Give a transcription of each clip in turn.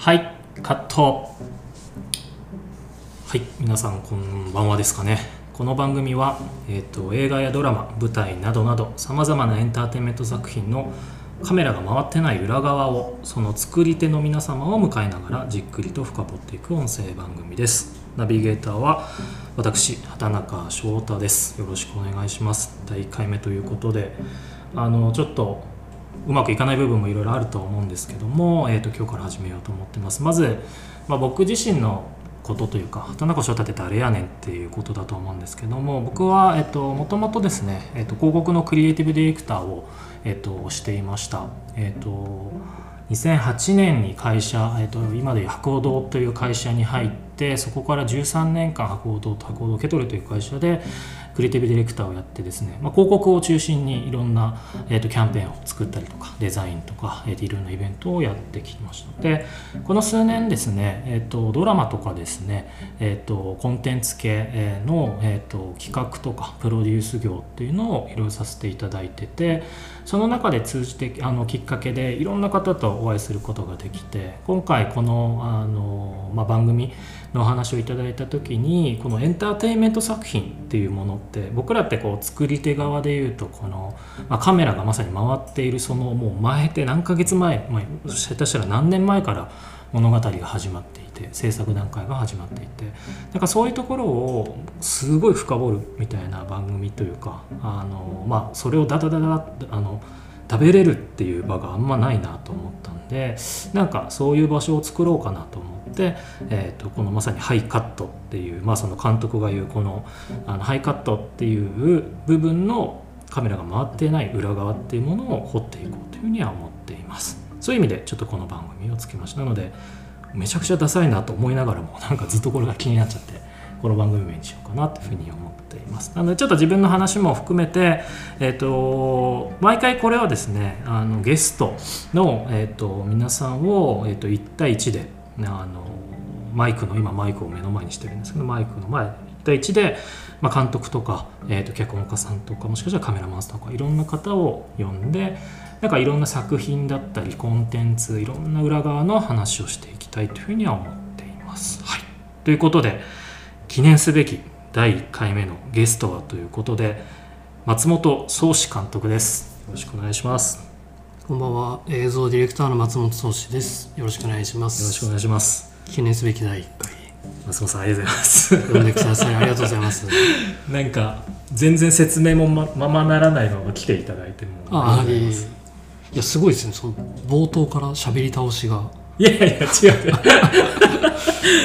はいカット。はい皆さんこんばんはですかね。この番組は、えーと、映画やドラマ舞台などなどさまざまなエンターテインメント作品のカメラが回ってない裏側をその作り手の皆様を迎えながらじっくりと深掘っていく音声番組です。ナビゲーターは私畑中翔太です。よろしくお願いします。第1回目ということであのちょっとうまくいかない部分もいろいろあると思うんですけども、えーと、今日から始めようと思ってます。まず、まあ、僕自身のことというか畑中翔太って誰やねんっていうことだと思うんですけども僕はもともとですね、えーと、広告のクリエイティブディレクターを、えーと、していました。えっ、ー、と2008年に会社、えー、と今でいう博報堂という会社に入ってそこから13年間博報堂と博報堂受け取るという会社でクリエイティブディレクターをやってですね、まあ、広告を中心にいろんな、えー、とキャンペーンを作ったりとかデザインとか、えー、といろんなイベントをやってきましたでこの数年ですね、えー、とドラマとかですね、えー、とコンテンツ系の、えー、と企画とかプロデュース業っていうのをいろいろさせていただいててその中で通じてあのきっかけでいろんな方とお会いすることができて今回このあの、まあ、番組のお話をいただいた時にこのエンターテインメント作品っていうものって僕らってこう作り手側でいうとこの、まあ、カメラがまさに回っているそのもう前って何ヶ月前、まあ、下手したら何年前から物語が始まってて制作段階が始まっていて。なんかそういうところをすごい深掘るみたいな番組というかあの、まあ、それをダダダダあの食べれるっていう場があんまないなと思ったんでなんかそういう場所を作ろうかなと思って、えー、とこのまさにハイカットっていう、まあ、その監督が言うこのあのハイカットっていう部分のカメラが回っていない裏側っていうものを掘っていこうというふうには思っています。そういう意味でちょっとこの番組をつけましたのでめちゃくちゃダサいなと思いながらもなんかずっとこれが気になっちゃってこの番組名にしようかなというふうに思っています。なのでちょっと自分の話も含めて、えーと、毎回これはですねあのゲストの、えーと、皆さんを、えーと、1対1であのマイクの今マイクを目の前にしてるんですけどマイクの前1対1で、まあ、監督とか、えー、と脚本家さんとかもしかしたらカメラマンさんとかいろんな方を呼んでなんかいろんな作品だったりコンテンツいろんな裏側の話をしていきたいというふうには思っています。はい、ということで記念すべき第1回目のゲストはということで松本壮志監督です。よろしくお願いします。こんばんは。映像ディレクターの松本壮志です。よろしくお願いします。よろしくお願いします。記念すべき第1回。松本さんありがとうございます。呼んでください。ありがとうございます。なんか全然説明もまままならないまま来ていただいても。ああいやすごいですね。その冒頭から喋り倒しが。いやいや違う。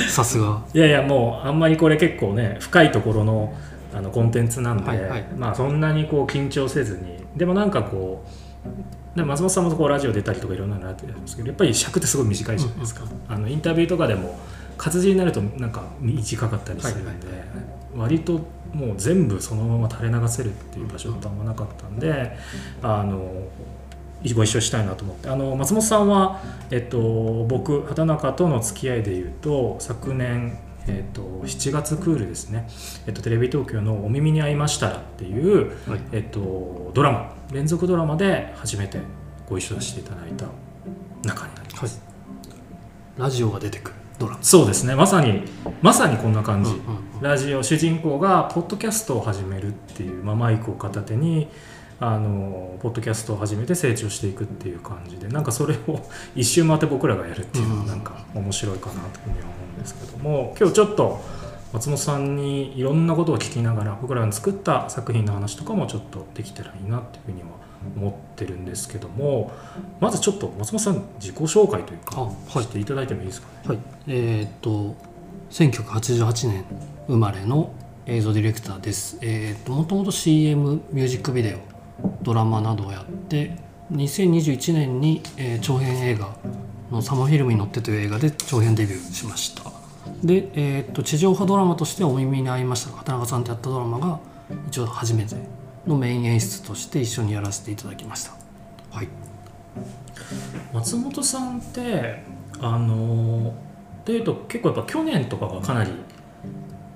さすが。いやいやもうあんまりこれ結構ね深いところのあのコンテンツなんで、はいはい、まあそんなにこう緊張せずに。でもなんかこう松本さんもこうラジオ出たりとかいろんなのあってるんですけどやっぱり尺ってすごい短いじゃないですか、うんうん、あのインタビューとかでも活字になるとなんか短かったりするんで、はいはい、割ともう全部そのまま垂れ流せるっていう場所ってあんまなかったんで、あのご一緒したいなと思って。あの松本さんは、えっと、僕畑中との付き合いでいうと昨年、えっと、7月クールですね、えっと、テレビ東京の「お耳に合いましたら」っていう、はい、えっと、ドラマ連続ドラマで初めてご一緒させていただいた中になります、はい、ラジオが出てくるドラマ。そうですね。まさにまさにこんな感じ、うんうんうん、ラジオ主人公がポッドキャストを始めるっていう、まあ、マイクを片手にあのポッドキャストを始めて成長していくっていう感じでなんかそれを 一周回って僕らがやるっていうのはなんか面白いかなというふうには思うんですけども今日ちょっと松本さんにいろんなことを聞きながら僕らが作った作品の話とかもちょっとできたらいいなっていうふうには思ってるんですけどもまずちょっと松本さん自己紹介というか、はい、していただいてもいいですかね？はい、えー、っと1988年生まれの映像ディレクターです。えー、っともともと CM ミュージックビデオドラマなどをやって2021年に、えー、長編映画の「サマーフィルムに乗って」という映画で長編デビューしました。で、えー、っと地上波ドラマとしてお耳に合いました畑中さんとやったドラマが一応初めてのメイン演出として一緒にやらせていただきました。はい。松本さんってあのっていうと結構やっぱ去年とかがかなり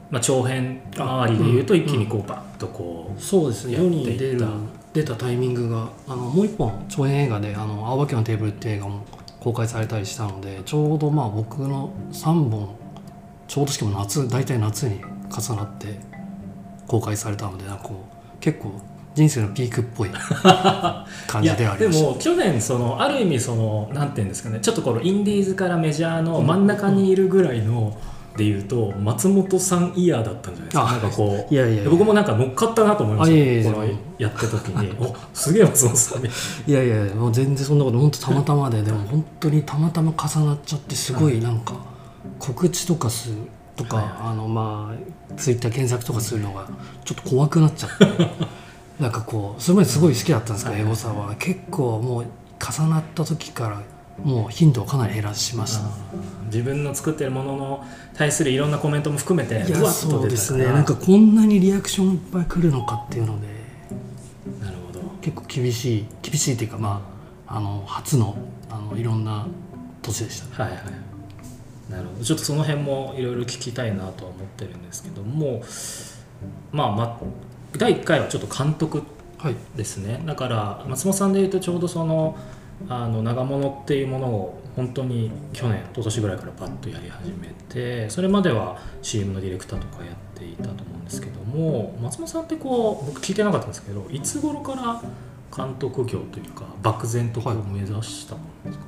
まあ、長編周りでいうと一気にこうバッとこうそうですね。世に出る出たタイミングがあのもう一本長編映画で「あの青葉家のテーブル」って映画も公開されたりしたのでちょうどまあ僕の3本ちょうどしかも夏大体夏に重なって公開されたのでなんかこう結構人生のピークっぽい感じであり でも去年そのある意味そのなんていうんですかねちょっとこのインディーズからメジャーの真ん中にいるぐらいのでいうと松本さんイヤーだったんじゃないですか。あなんかこういやいや僕もなんか乗っかったなと思いましたあいやいやこのやった時に。おすげえ松本さんいいやいやもう全然そんなこと本当たまたまででも本当にたまたま重なっちゃってすごいなんか告知とかするとか、はいはい。あのまあツイッター検索とかするのがちょっと怖くなっちゃって。なんかこうそれまですごい好きだったんですけどはい。エゴサは。結構もう重なった時からもう頻度をかなり減らしました。な自分の作ってるものの対するいろんなコメントも含めてそうですね。なんかこんなにリアクションいっぱい来るのかっていうのでなるほど。結構厳しい厳しいっていうかまああの初のあのいろんな年でした。ねはいはい。なるほど。ちょっとその辺もいろいろ聞きたいなとは思ってるんですけどもまあまあ第1回はちょっと監督はい。ですね。だから松本さんでいうとちょうどそのあの長物っていうものを本当に去年一昨年ぐらいからパッとやり始めてそれまでは CM のディレクターとかやっていたと思うんですけども松本さんってこう僕聞いてなかったんですけどいつ頃から監督業というか漠然とこう目指したものですか、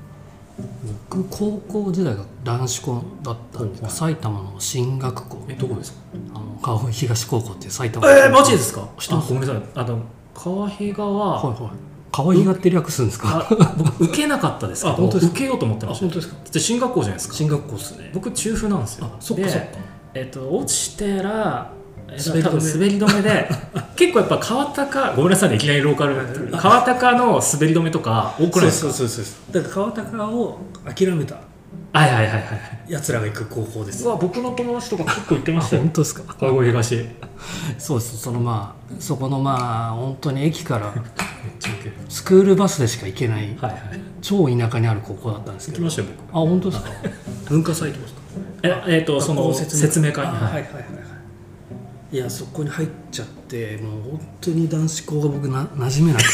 僕高校時代が男子校だったんではい埼玉の進学校。えどこですか？あの川越東高校っていう埼玉。えー、マジですか？ごめんなさい。あの川はいはい川比がって略すんですか？あ僕受けなかったですけど受けようと思ってました。ですか？進学校じゃないですか。進学校ですね。僕中風なんですよ。あそっかでそっか。えっと、落ちてらえっと滑り滑り止めで 結構やっぱ川高ごめんなさいねいきなりローカル川高の滑り止めとか多くないですか？そうそうそうだから川高を諦めた。はいはいはいはいやつらが行く高校です。うわ僕の友達とか結構行ってましたよ。本当ですか？川越東めっそうです。そのまあそこのまあ本当に駅から。ちゃウケるスクールバスでしか行けないはいはい。超田舎にある高校だったんですけど。行きましたよあ本当ですか？文化祭とかですか僕ええっとその説明会。にはいあはいはいはいはい。いやそこに入っちゃってもう本当に男子校が僕な馴染めなくて。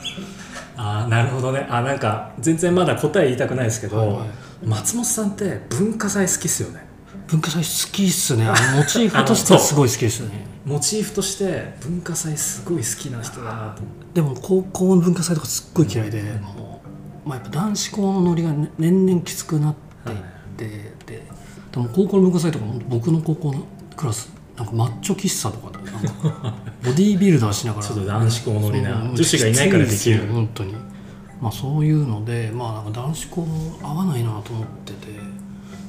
あーなるほどね。あなんか全然まだ答え言いたくないですけど、はいはい。松本さんって文化祭好きっすよね文化祭好きっすね。あの モチーフとしてはすごい好きですよね。モチーフとして文化祭すごい好きな人だなとでも高校の文化祭とかすっごい嫌いで、もう、まあ、やっぱ男子校のノリがね年々きつくなっていって、ででも高校の文化祭とか僕の高校のクラスなんかマッチョ喫茶とかボディービルダーしながら ちょっと男子校ノリな女子がいないからできる。本当に。まあそういうのでまあなんか男子校合わないなと思ってて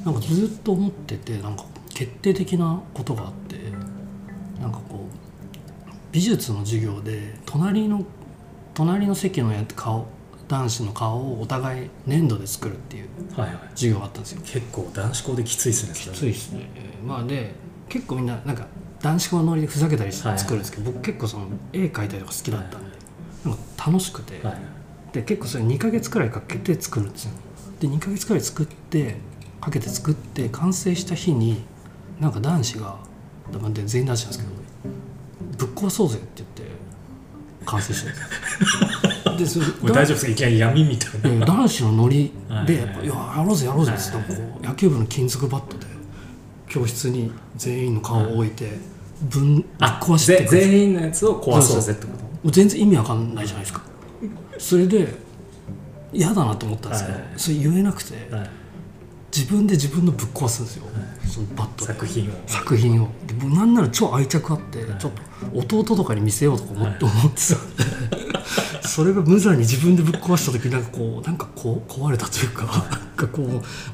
なんかずっと思っててなんか決定的なことがあってなんかこう美術の授業で隣の隣の席のや顔男子の顔をお互い粘土で作るっていうはいはい。授業があったんですよ。結構男子校できついっすね。きついですねまあで結構みんななんか男子校のノリでふざけたりしてはい作るんですけど、僕結構その絵描いたりとか好きだったんで、なんか楽しくて、はいで結構それ2ヶ月くらいかけて作るんですよ。で2ヶ月くらい作ってかけて作って完成した日になんか男子が全員男子なんですけどぶっ壊そうぜって言って完成してるんです 大丈夫ですか？いきなり闇みたいな。で男子のノリはいで「やっぱいややろうぜやろうぜ」っつってこう野球部の金属バットで教室に全員の顔を置いてぶんぶっあ壊してぜ全員のやつを壊そうぜってこと？もう全然意味わかんないじゃないですか。それで嫌だなと思ったんですけど、はい。それ言えなくてはい自分で自分のぶっ壊すんですよ、そのバットで。作品を。作品を。でもうなんなら超愛着あって、はい。ちょっと弟とかに見せようとか思って、思ってたそれが無残に自分でぶっ壊した時なんかこうなんかこう壊れたというかなんかこ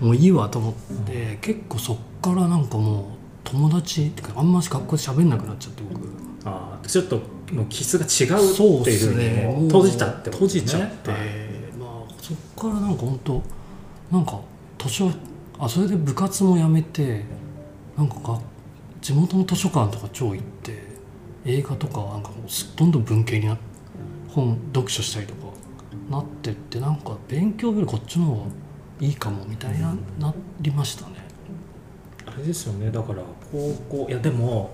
うもういいわと思って、結構そっからなんかもう友達ってかあんまし学校で喋んなくなっちゃって僕。あーちょっともう気質が違うっていうふうにもう閉じたってことですね。閉じちゃって、はい。まあそっからなんか本当なんか図書あそれで部活もやめてなんかが地元の図書館とか超行って映画とかなんかもうすどんどん文系にな本読書したりとかなってってなんか勉強よりこっちの方がいいかもみたいななりましたね。あれですよねだから高校いやでも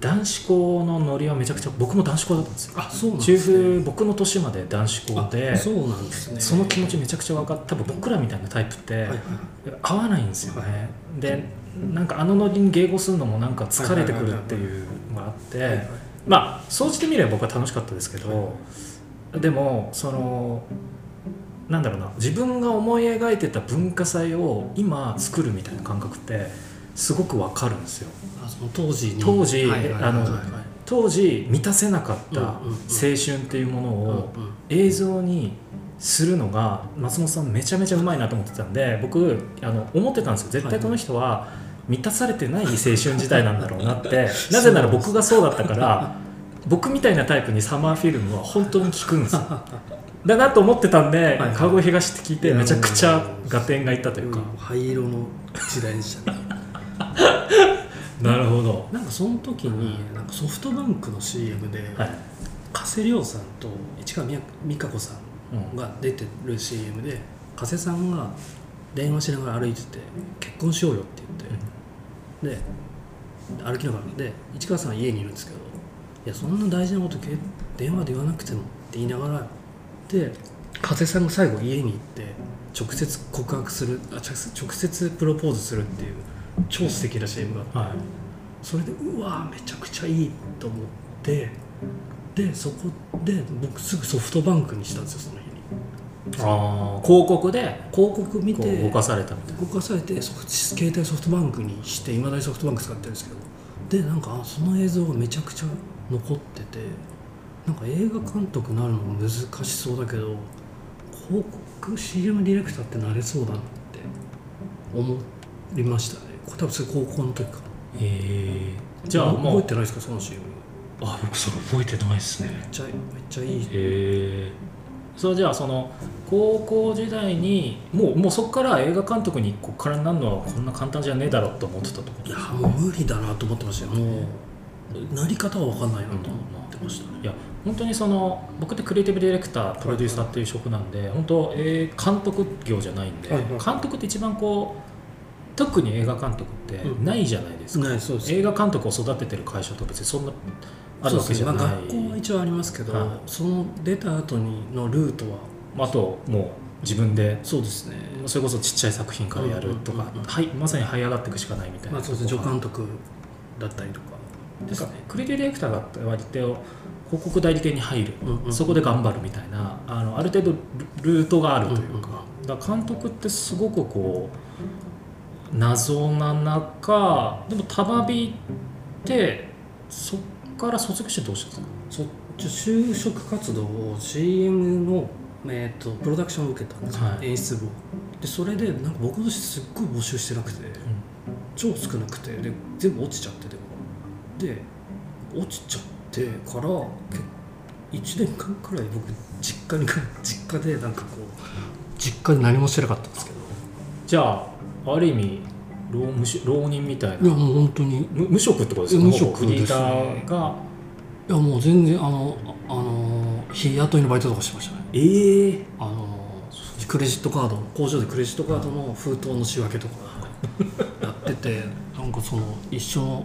男子校のノリはめちゃくちゃ僕も男子校だったんですよ。あそうなん中ですね。風僕の年まで男子校であそうなんですね。その気持ちめちゃくちゃ分かった多分僕らみたいなタイプって、合わないんですよね、はいでなんかあのノリに迎合するのもなんか疲れてくるっていうのがあって、まあ総じてみれば僕は楽しかったですけど、でもそのなんだろうな自分が思い描いてた文化祭を今作るみたいな感覚ってすごくわかるんですよ。当時に。当時あの当時満たせなかった青春っていうものを映像にするのが松本さんめちゃめちゃうまいなと思ってたんで僕あの思ってたんですよ。絶対この人は満たされてない青春時代なんだろうなって。なぜなら僕がそうだったから僕みたいなタイプにサマーフィルムは本当に効くんですよ。だなと思ってたんではい。川越東って聞いてめちゃくちゃ合点がいったというか、うん灰色の時代でしたねなるほど、なんかその時になんかソフトバンクの CM で、はい。加瀬亮さんと市川美美香子さうん。んが出てる CM で加瀬さんが電話しながら歩いてて「結婚しようよ」って言って、で歩きながらで市川さんは家にいるんですけど「いやそんな大事なことけ電話で言わなくても」って言いながらで加瀬さんが最後家に行って直接告白するあ直接直接プロポーズするっていう超素敵な CM があって。はい。それでうわめちゃくちゃいいと思ってでそこで僕すぐソフトバンクにしたんですよその日に。あー。広告で広告見て動かされたみたいな。動かされてそ携帯ソフトバンクにしていまだにソフトバンク使ってるんですけど。でなんかあその映像がめちゃくちゃ残っててなんか映画監督になるのも難しそうだけど広告 CM ディレクターってなれそうだなって思いましたね多分それ高校の時かな。へえじゃあ覚もうえてないですかその CM あ僕それ覚えてないですね。めっちゃめっちゃいい。へえそれじゃあその高校時代にもうもうそこから映画監督にこっからなるのはこんな簡単じゃねえだろうと思ってたってこといやもう無理だなと思ってましたよ。もうなり方は分かんないなと思ってましたね。いや本当にその僕ってクリエイティブディレクタープロデューサーっていう職なんで本当、えー監督業じゃないんで、はいはい。監督って一番こう特に映画監督ってうん。ないじゃないですか、うです。映画監督を育ててる会社と別にそんなあるわけじゃない、ねまあ、学校は一応ありますけど、はい。その出た後にのルートは。あともう自分でそうですね。それこそちっちゃい作品からやるとか、はい、まさに這い上がっていくしかないみたいな、まあそうですね。助監督だったりとか。なんかクリエイティブディレクターが割と広告代理店に入る、そこで頑張るみたいなあのある程度ルルートがあるというか,、だ監督ってすごくこう謎な中でもたまびってそっから卒業してどうしたんですか？就職活動を CM の、えー、とプロダクションを受けたんですよ、はい。演出部を。でそれでなんか僕の年すっごい募集してなくて、超少なくてで全部落ちちゃってでも。で落ちちゃってからけ1年間くらい僕実家に帰実家でなんかこう実家で何もしてなかったんですけど。じゃあある意味浪無し浪人みたいな。いやもう本当に。い無無職ってことですか？無職ですね。ーが。やもう全然あのあの日雇いのバイトとかしてましたね。ええ。あのクレジットカード工場でクレジットカードの封筒の仕分けとか。やっててなんかその一緒の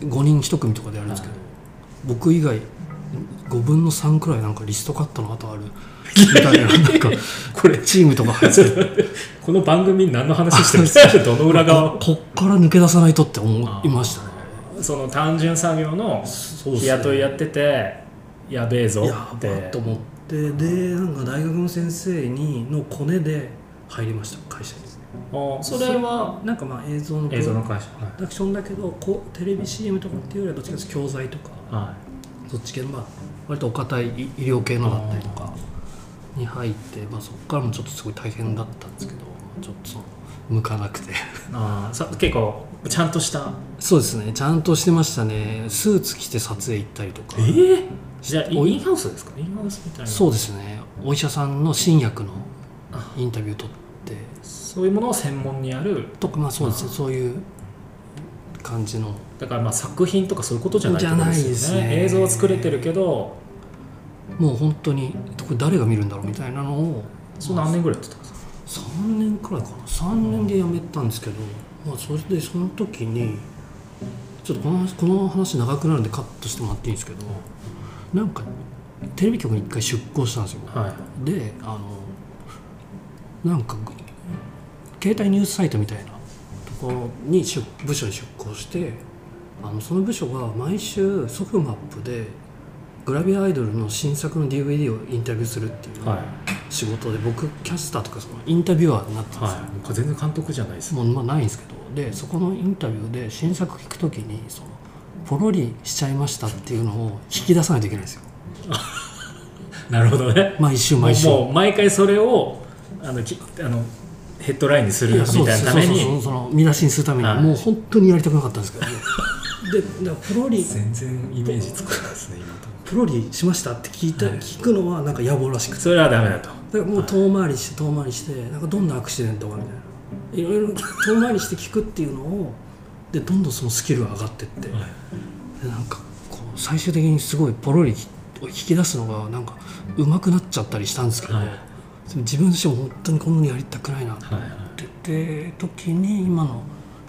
5人1組とかでやるんですけど、僕以外5分の3くらいなんかリストカットの後ある。みたいななんか これチームとか入ってて この番組何の話してるんです？かどの裏側？ここっから抜け出さないとって思いましたね。その単純作業の日雇いやっててやべえぞって。っと思って。でなんか大学の先生にのコネで入りました会社に。あそれはなんかまあ映像の映像の会社。プロダクションだけどこうテレビ CM とかっていうよりはどっちかというと教材とか。はそっち系？のまあ割とお堅い医医療系のだったりとかに入って、まあ、そこからもちょっとすごい大変だったんですけどちょっとその向かなくて。いあーさ結構ちゃんとした？そうですね。ちゃんとしてましたね。スーツ着て撮影行ったりとか。えじゃあインハウスですか？インハウスみたいな。そうですね。お医者さんの新薬のインタビュー取って。そういうものを専門にやる？とかまあそうですね。そういう感じの。だからまあ作品とかそういうことじゃないじゃないですね。映像は作れてるけどもう本当にこれ誰が見るんだろうみたいなのを。それ何年ぐらいやってたんですか？3年くらいかな。3年で辞めたんですけど、まあ、それでその時にちょっとこの話この話長くなるんでカットしてもらっていいんですけどなんかテレビ局に一回出向したんですよ。はい。であのなんか携帯ニュースサイトみたいなに出部署に出向してあのその部署が毎週ソフマップでグラビアアイドルの新作の DVD をインタビューするっていうはい。仕事で僕キャスターとかそのインタビュアーになってるんです。よ、はい。全然監督じゃないです。もうまあないんですけどでそこのインタビューで新作聞くときにそのポロリしちゃいましたっていうのを引き出さないといけないんですよ。なるほどね。毎週毎週。もう毎回それをあのきあのヘッドラインにするみたいなためそうそうそうにその見出しにするために、はい。もう本当にやりたくなかったんですけど。ねでだからポロリ全然イメージつかないですね今と。プロリしましたって聞いた、はい。聞くのはなんか野暮らしくて。それはダメだと。だからもう遠回りして遠回りしてなんかどんなアクシデントがみたいな。いろいろ遠回りして聞くっていうのをでどんどんそのスキルが上がってって、はい。でなんかこう最終的にすごいポロリを引き出すのがなんか上手くなっちゃったりしたんですけど、はい自分としても本当にこんなにやりたくないなって言って時に今の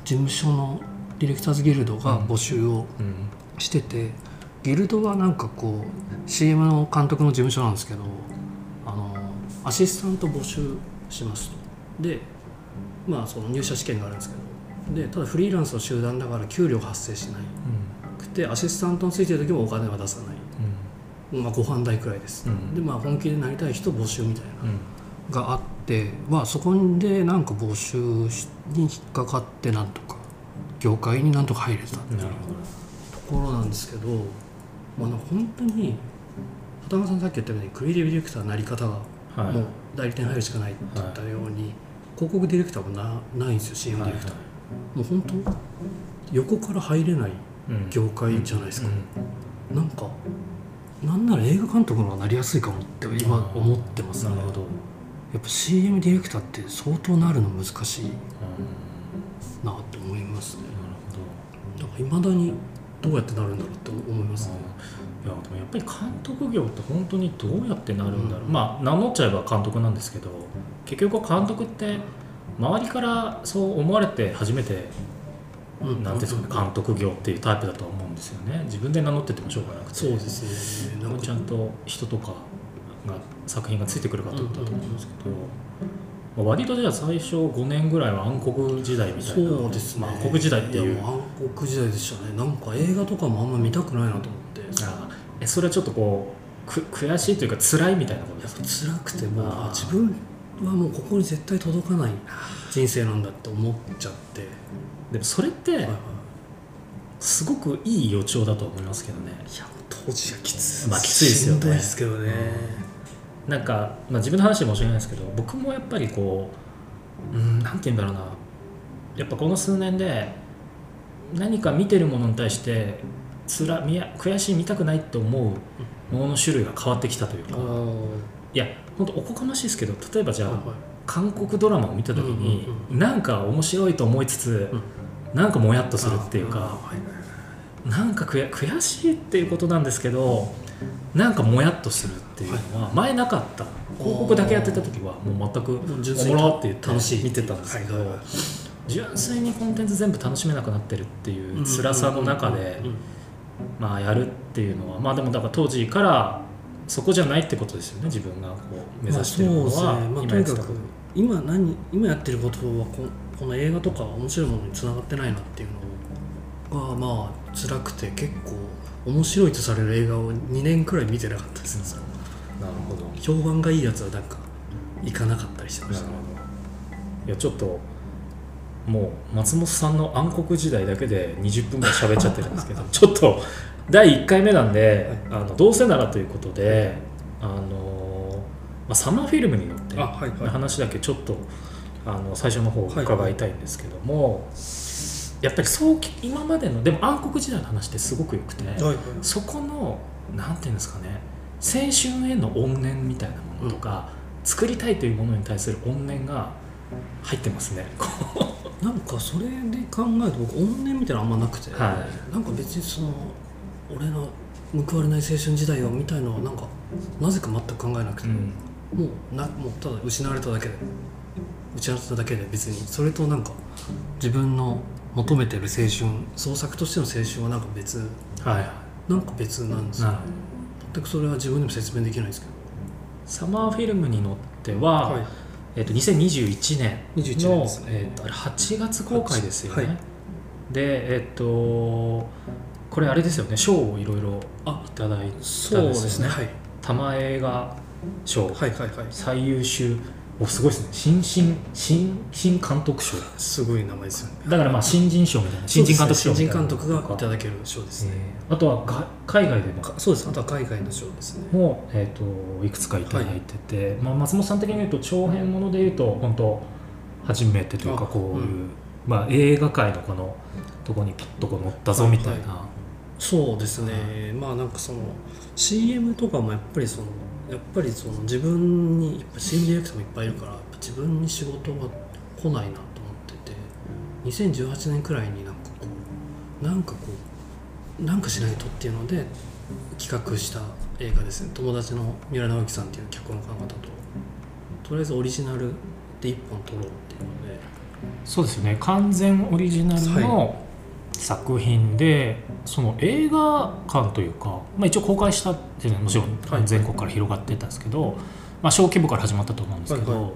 事務所のディレクターズギルドが募集をうんしてて、ギルドはなんかこう CM の監督の事務所なんですけどあのアシスタント募集しますと。でまあその入社試験があるんですけど。でただフリーランスの集団だから給料が発生しない。くてアシスタントについてる時もお金は出さない、まあ、ご飯代くらいです、うん。でまあ本気でなりたい人募集みたいな。うんがあって、まあ、そこでなんか募集に引っかかってなんとか業界になんとか入れたっていうところなんですけど、まあ、本当に畑中さんさっき言ったようにクリエイティブディレクターのなり方はい。もう代理店入るしかないって言ったように、広告ディレクターもなないんですよ CM ディレクター、もう本当横から入れないうん業界じゃないですか、うん。なんかなんなら映画監督の方がなりやすいかもって今思ってますね。なるほどやっぱ CM ディレクターって相当なるの難しいうんなって思いますね。なるほど。だからいまだにどうやってなるんだろうって思います。ねいやでもやっぱり監督業って本当にどうやってなるんだろう、まあ名乗っちゃえば監督なんですけど結局監督って周りからそう思われて初めてうん。なんていうんですかね監督業っていうタイプだとは思うんですよね。自分で名乗っててもしょうがなくて。そうですね。ちゃんと人とかが作品がついてくるかと思ったと思うんですけど、まあ割とじゃあ最初5年ぐらいは暗黒時代みたいな。そうですね、まあ、暗黒時代っていう。暗黒時代でしたね。なんか映画とかもあんま見たくないなと思って。あえそれはちょっとこうく悔しいというか辛いみたいなことですか？辛くてもう自分はもうここに絶対届かない人生なんだって思っちゃって、でもそれってすごくいい予兆だと思いますけどね。いや当時はきつい。まあきついですよね。しんどいですけどね、なんか、まあ、自分の話で申し訳ないですけど僕もやっぱりこううんなんて言うんだろうな。やっぱこの数年で何か見てるものに対してつらみや悔しい見たくないって思うものの種類が変わってきたというか、いや本当おこがましいですけど例えばじゃあ、はいはい。韓国ドラマを見た時に、うんうんなんか面白いと思いつつ、うん。なんかもやっとするっていうか、あーはいはい。なんか悔悔しいっていうことなんですけどなんかもやっとするっていうのは前なかった。広告だけやってた時はもう全くお粋にもろって楽しい見てたんですけど、純粋にコンテンツ全部楽しめなくなってるっていう辛さの中でまあやるっていうのはまあでもだから当時からそこじゃないってことですよね自分がこう目指してるものはまあそうですね。まあ、今やってたこと。とにかく今何今やってることはここの映画とか面白いものにつながってないなっていうのがまあ辛くて結構面白いとされる映画を2年くらい見てなかったですね、なるほど。評判がいいやつはなんか行かなかったりしてました。なるほど。いやちょっともう松本さんの暗黒時代だけで20分ぐらい喋っちゃってるんですけど ちょっと第1回目なんで、あのどうせならということであの、まあ、サマーフィルムに乗ってあはいはい。話だけちょっとあの最初の方伺いたいんですけども、やっぱりそうき今までのでも暗黒時代の話ってすごくよくて、はいはい。そこのなんていうんですかね青春への怨念みたいなものとか、作りたいというものに対する怨念が入ってますね。なんかそれで考えると僕怨念みたいなのあんまなくて、はなんか別にその俺の報われない青春時代をみたいのはなんかなぜか全く考えなくて、うん。もうなもうただ失われただけで失われただけで別にそれとなんか自分の求めてる青春。創作としての青春はなんか別。はいはい。なんか別なんですよ。なるほど。全くそれは自分でも説明できないんですけど。サマーフィルムに乗っては、はい。えっと2021年21の年ね。えっとあれ8月公開ですよね、はい。でえっとこれあれですよね。賞をいろいろあいただいたんそうですね。はい。玉映画賞、はいはいはい。最優秀おすごいですね。新新新新監督賞。すごい名前ですよね。だからまあ新人賞みたいな。新人監督賞新人監督がいただける賞ですね、えー。あとはが海外でも。かそうです。あとは海外の賞ですね。も、えー、といくつかいただいてて、まあ、松本さん的に言うと長編もので言うと本当初めてというかあこういう、うんまあ、映画界のこのとこにピッとこう乗ったぞみたいな、はそうですね、まあなんかその CM とかもやっぱりそのやっぱりその自分にやっぱレクターもいっぱいいるからやっぱ自分に仕事が来ないなと思ってて2018年くらいになんかこうなんかこうなんかしないとっていうので企画した映画ですね。友達の三浦直樹さんっていう脚本家の方ととりあえずオリジナルで一本撮ろうっていうので。そうですよね。完全オリジナルの作品で、その映画館というか、まあ、一応公開したっていうのはもちろんはい。全国から広がってたんですけど、まあ、小規模から始まったと思うんですけど、はいはい。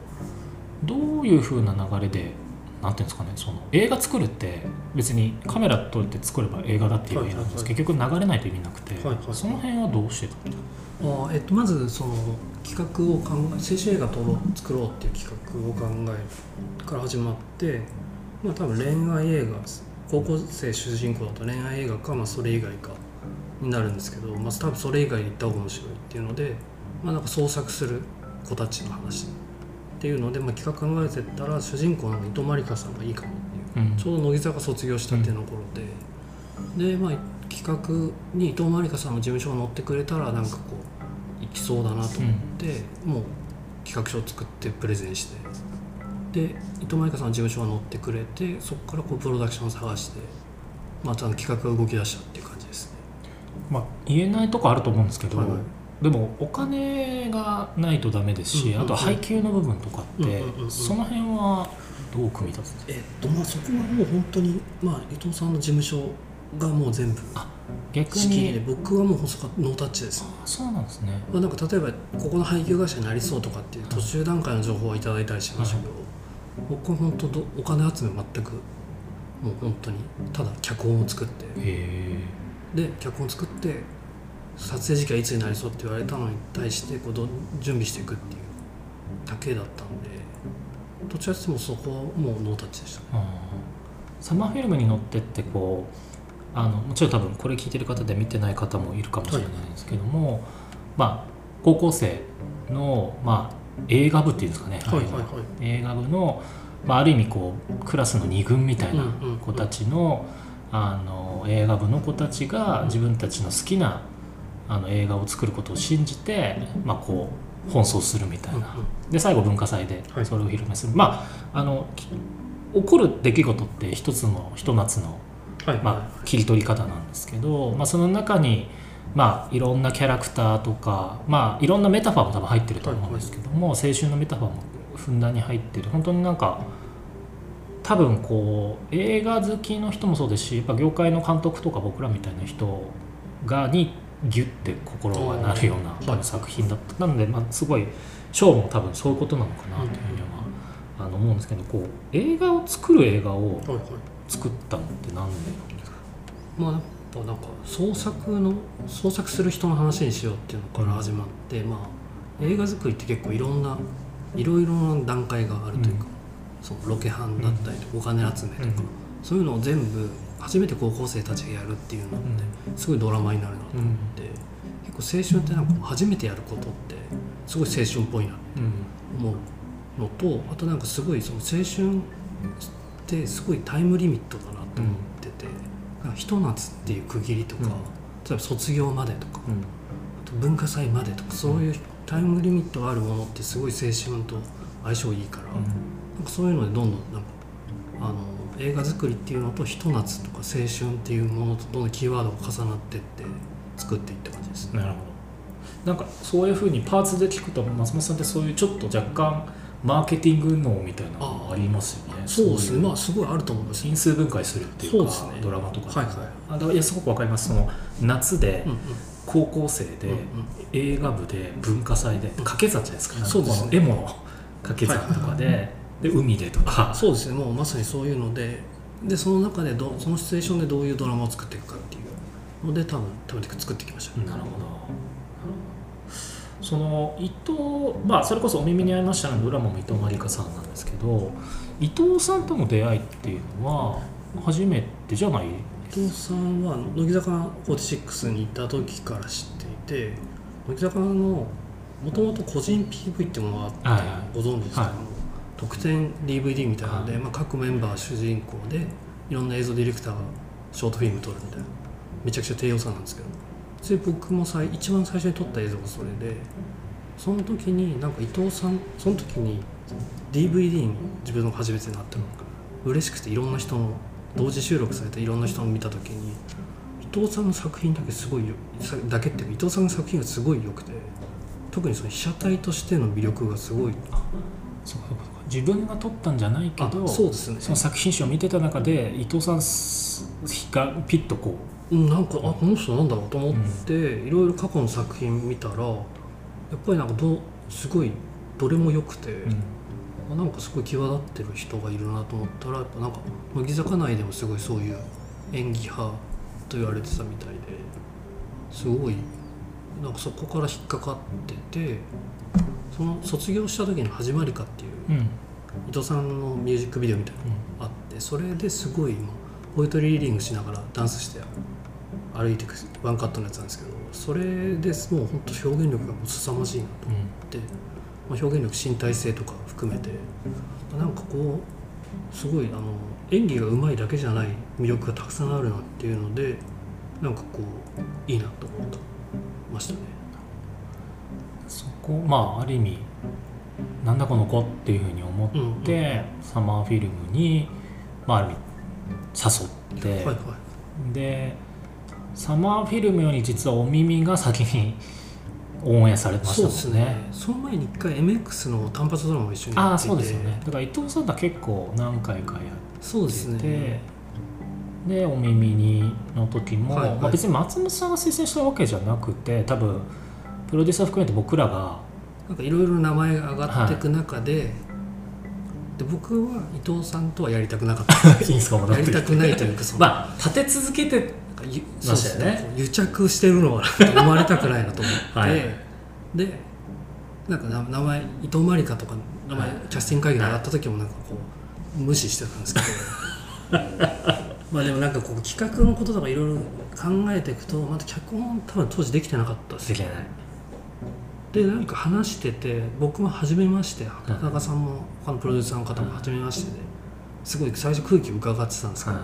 どういうふうな流れでなんていうんですかねその映画作るって別にカメラ撮って作れば映画だっていう意味なんです、はいはい結局流れないと意味なくて、はいはいその辺はどうしてたんですか？あーえっと、まずその企画を考え青春映画撮ろう作ろうっていう企画を考えるから始まって、まあ、多分恋愛映画高校生主人公だと恋愛映画か、まあ、それ以外かになるんですけど、まあ、多分それ以外で行った方が面白いっていうので、まあ、なんか創作する子たちの話っていうので、まあ、企画考えてったら主人公の伊藤まりかさんがいいかもっていううん。ちょうど乃木坂卒業したっていうところで、でまあ企画に伊藤まりかさんの事務所が乗ってくれたらなんかこう行きそうだなと思って、もう企画書を作ってプレゼンしてで伊藤まりかさんの事務所が乗ってくれてそこからこうプロダクションを探してまあちゃんと企画が動き出したっていう感じですね。まあ、言えないとこあると思うんですけど、はいはい。でもお金がないとダメですし、うんうんうん。あとは配給の部分とかって、うんうんうんうん。その辺はどう組み立ててえっとまあそこはもう本当にまあ伊藤さんの事務所がもう全部逆仕切りでに僕はもう細かノータッチです。ねあそうなんですね。まあ、なんか例えばここの配給会社になりそうとかっていう途中段階の情報はいただいたりしましたけど、僕は本当どお金集め全くもう本当にただ脚本を作って。へで脚本を作って撮影時期はいつになりそうって言われたのに対してこうど準備していくっていうだけだったんでどちらかというとそこはもうノータッチでした。あーサマーフィルムに乗ってってこうあのもちろん多分これ聞いてる方で見てない方もいるかもしれないんですけども、まあ高校生の、まあ、映画部っていうんですかね、はいはいはい。映画部の、まあ、ある意味こうクラスの2軍みたいな子たちの,、あの映画部の子たちが自分たちの好きなあの映画を作ることを信じて、まあ、こう奔走するみたいな、うんで最後文化祭ではい。それをお披露目する、まああのき起こる出来事って一つのひと夏の、はい。まあ、切り取り方なんですけど、まあ、その中に、まあ、いろんなキャラクターとか、まあ、いろんなメタファーも多分入ってると思うんですけども、青春のメタファーもふんだんに入ってる。本当になんか多分こう映画好きの人もそうですしやっぱ業界の監督とか僕らみたいな人がにギュッて心がなるような作品だった。なので、まあ、すごい賞も多分そういうことなのかなというふうには、あの思うんですけどこう映画を作る映画を作ったのって何でなんですか？まあなんか創作の創作する人の話にしようっていうのから始まって、まあ映画作りって結構いろんないろいろな段階があるというか、そのロケハンだったりとか、お金集めとか、うん。そういうのを全部初めて高校生たちがやるっていうのって、すごいドラマになるなと思って、結構青春ってなんか初めてやることってすごい青春っぽいなってうん。思うのとあとなんかすごいその青春ってすごいタイムリミットだなと思ってて、ひと夏っていう区切りとか、うん。例えば卒業までとかうん。あと文化祭までとかそういうタイムリミットがあるものってすごい青春と相性いいから、なんかそういうのでどんどんなんかあの映画作りっていうのとひと夏とか青春っていうものとどんどんキーワードが重なってって作っていった感じですね。なるほど。なんかそういうふうにパーツで聞くと松本さんってそういうちょっと若干マーケティング脳みたいなのもありますよね。そうですね。いまあすごいあると思います。因数分解するっていうかそうですね。ドラマとか。はいはい。あだいやすごくわかります。その夏でうんうん。高校生で映画部で文化祭で掛け算じゃないですか。そうですね。エモの掛け算とかでで海でとか。そうですね。もうまさにそういうのででその中でどそのシチュエーションでどういうドラマを作っていくかっていうので多分多分作ってきました。ねなるほどその伊藤まあそれこそお耳に合いましたのドラマも伊藤まりかさんなんですけど伊藤さんとの出会いっていうのは初めてじゃない？伊藤さんは乃木坂46に行った時から知っていて乃木坂のもともと個人 PV ってものがあって、はご存知ですか、はい。特典 DVD みたいなので、はい。まあ、各メンバー主人公でいろんな映像ディレクターがショートフィルム撮るみたいな。めちゃくちゃ低予算なんですけどそれ僕もさい一番最初に撮った映像がそれでその時になんか伊藤さんその時に DVD に自分の初めてなったのが嬉しくていろんな人の同時収録されたいろんな人の見た時に伊藤さんの作品だけすごいよさだけっていうか伊藤さんの作品がすごい良くて特にその被写体としての魅力がすごい。そうか自分が撮ったんじゃないけどあそうですね。その作品集を見てた中で伊藤さんがピッとこうんなんかあこの人なんだろうと思って、いろいろ過去の作品見たらやっぱりなんかどうすごいどれも良くて、う、うんなんかすごい際立ってる人がいるなと思ったらやっぱなんか乃木坂内でもすごいそういう演技派と言われてたみたいですごいなんかそこから引っかかっててその卒業した時の「始まりか」っていう伊藤さんのミュージックビデオみたいなのがあってそれですごいもうポエトリーリーディングしながらダンスして歩いていくワンカットのやつなんですけどそれですもう本当表現力がもう凄まじいなと思って、まあ、表現力身体性とか含めてなんかこうすごいあの演技がうまいだけじゃない魅力がたくさんあるなっていうのでなんかこういいなと思ってましたね。そこまあある意味なんだこの子っていうふうに思って、サマーフィルムに、まあ、ある意味誘って、はいはい。でサマーフィルムより実はお耳が先にオンエアされてましたもんね。そうですね。その前に一回 MX の単発ドラマを一緒にやああっていて。そうですよね。だから伊藤さんとは結構何回かやそうですってて、ね。でお耳にの時も、はいはい。まあ、別に松本さんが推薦したわけじゃなくて多分プロデューサー含めて僕らがなんかいろいろ名前が上がっていく中で,、で僕は伊藤さんとはやりたくなかった。いいんですかやりたくないというか まあ立て続けてかゆそうです癒着してるのは生まれたくないなと思って、はい。でなんかな名前伊藤まりかとか名前、はい。キャスティング会議で上がった時もなんかこう無視してたんですけど。まあでもなんかこう企画のこととかいろいろ考えていくとまた脚本多分当時できてなかったですできない。でなんか話してて僕も初めまして畑中さんも他のプロデューサーの方も初めましてですごい最初空気を伺ってたんですけど、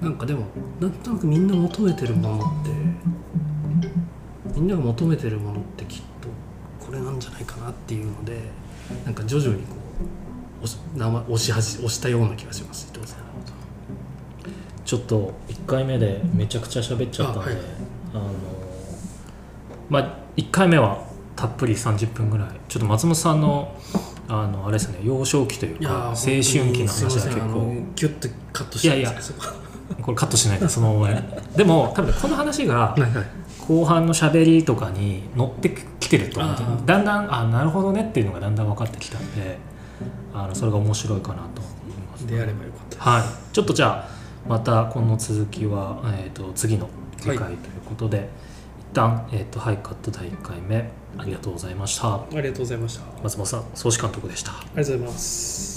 なんかでもなんとなくみんな求めてるものってみんなが求めてるものってきっとこれなんじゃないかなっていうのでなんか徐々にこう押し押しはじ押したような気がします。伊藤さんちょっと1回目でめちゃくちゃ喋っちゃったんであ、あはいのまあ1回目はたっぷり30分ぐらい。ちょっと松本さんのあのあれですね幼少期というか青春期の話が結構ギュッとカットしていやいやそここれカットしないでそのまま。でも多分この話がはいはい。後半のしゃべりとかに乗ってきてると思っだんだんあなるほどねっていうのがだんだん分かってきたんであのそれが面白いかなと思います。であればよかったはい、ちょっとじゃあまたこの続きは、えー、と次の次回ということで、一旦、えー、とハイカット第1回目ありがとうございました。ありがとうございました。あ松本さん総司監督でした。りがとうございます